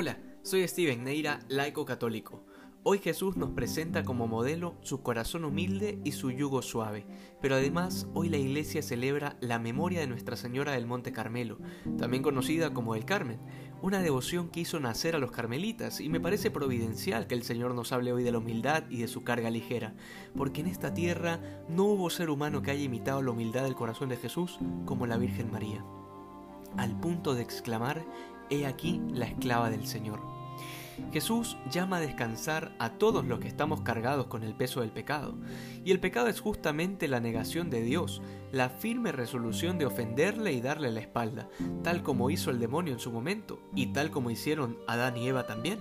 Hola, soy Steven Neira, laico católico. Hoy Jesús nos presenta como modelo su corazón humilde y su yugo suave, pero además hoy la iglesia celebra la memoria de Nuestra Señora del Monte Carmelo, también conocida como el Carmen, una devoción que hizo nacer a los carmelitas y me parece providencial que el Señor nos hable hoy de la humildad y de su carga ligera, porque en esta tierra no hubo ser humano que haya imitado la humildad del corazón de Jesús como la Virgen María, al punto de exclamar He aquí la esclava del Señor. Jesús llama a descansar a todos los que estamos cargados con el peso del pecado, y el pecado es justamente la negación de Dios, la firme resolución de ofenderle y darle la espalda, tal como hizo el demonio en su momento, y tal como hicieron Adán y Eva también.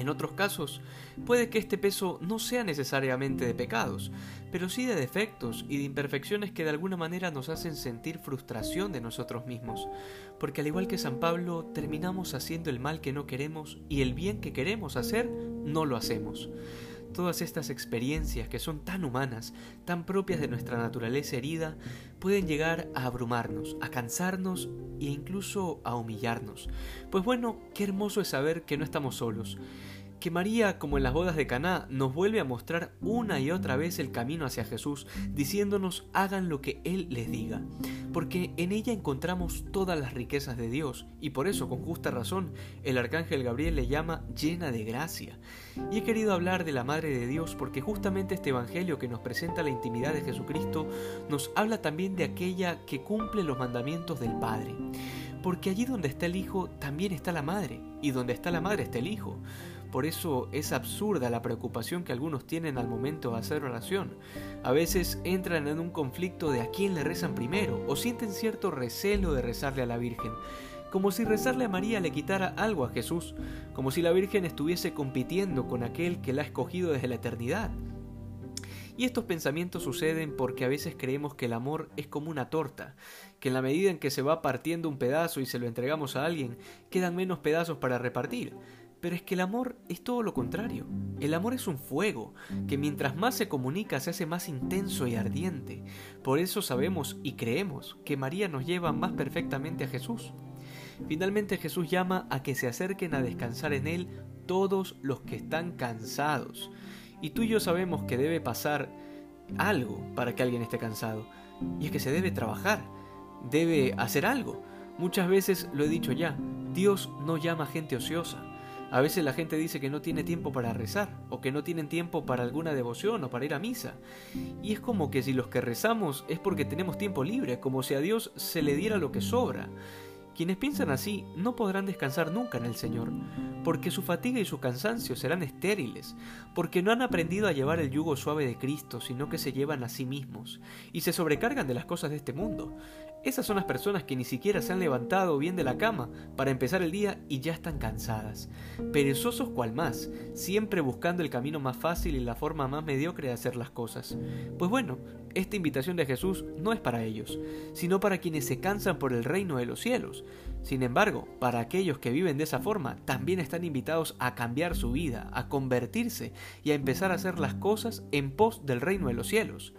En otros casos, puede que este peso no sea necesariamente de pecados, pero sí de defectos y de imperfecciones que de alguna manera nos hacen sentir frustración de nosotros mismos, porque al igual que San Pablo, terminamos haciendo el mal que no queremos y el bien que queremos hacer, no lo hacemos. Todas estas experiencias que son tan humanas, tan propias de nuestra naturaleza herida, pueden llegar a abrumarnos, a cansarnos e incluso a humillarnos. Pues bueno, qué hermoso es saber que no estamos solos que María, como en las bodas de Caná, nos vuelve a mostrar una y otra vez el camino hacia Jesús, diciéndonos hagan lo que Él les diga, porque en ella encontramos todas las riquezas de Dios, y por eso, con justa razón, el arcángel Gabriel le llama llena de gracia. Y he querido hablar de la Madre de Dios porque justamente este Evangelio que nos presenta la intimidad de Jesucristo nos habla también de aquella que cumple los mandamientos del Padre. Porque allí donde está el Hijo también está la Madre, y donde está la Madre está el Hijo. Por eso es absurda la preocupación que algunos tienen al momento de hacer oración. A veces entran en un conflicto de a quién le rezan primero o sienten cierto recelo de rezarle a la Virgen, como si rezarle a María le quitara algo a Jesús, como si la Virgen estuviese compitiendo con aquel que la ha escogido desde la eternidad. Y estos pensamientos suceden porque a veces creemos que el amor es como una torta, que en la medida en que se va partiendo un pedazo y se lo entregamos a alguien, quedan menos pedazos para repartir. Pero es que el amor es todo lo contrario. El amor es un fuego, que mientras más se comunica se hace más intenso y ardiente. Por eso sabemos y creemos que María nos lleva más perfectamente a Jesús. Finalmente Jesús llama a que se acerquen a descansar en Él todos los que están cansados. Y tú y yo sabemos que debe pasar algo para que alguien esté cansado. Y es que se debe trabajar, debe hacer algo. Muchas veces lo he dicho ya, Dios no llama gente ociosa. A veces la gente dice que no tiene tiempo para rezar, o que no tienen tiempo para alguna devoción o para ir a misa. Y es como que si los que rezamos es porque tenemos tiempo libre, como si a Dios se le diera lo que sobra. Quienes piensan así no podrán descansar nunca en el Señor, porque su fatiga y su cansancio serán estériles, porque no han aprendido a llevar el yugo suave de Cristo, sino que se llevan a sí mismos, y se sobrecargan de las cosas de este mundo. Esas son las personas que ni siquiera se han levantado bien de la cama para empezar el día y ya están cansadas, perezosos cual más, siempre buscando el camino más fácil y la forma más mediocre de hacer las cosas. Pues bueno, esta invitación de Jesús no es para ellos, sino para quienes se cansan por el reino de los cielos. Sin embargo, para aquellos que viven de esa forma, también están invitados a cambiar su vida, a convertirse y a empezar a hacer las cosas en pos del reino de los cielos.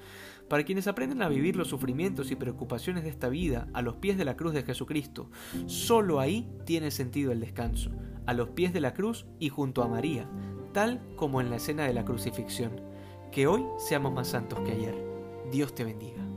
Para quienes aprenden a vivir los sufrimientos y preocupaciones de esta vida a los pies de la cruz de Jesucristo, solo ahí tiene sentido el descanso, a los pies de la cruz y junto a María, tal como en la escena de la crucifixión. Que hoy seamos más santos que ayer. Dios te bendiga.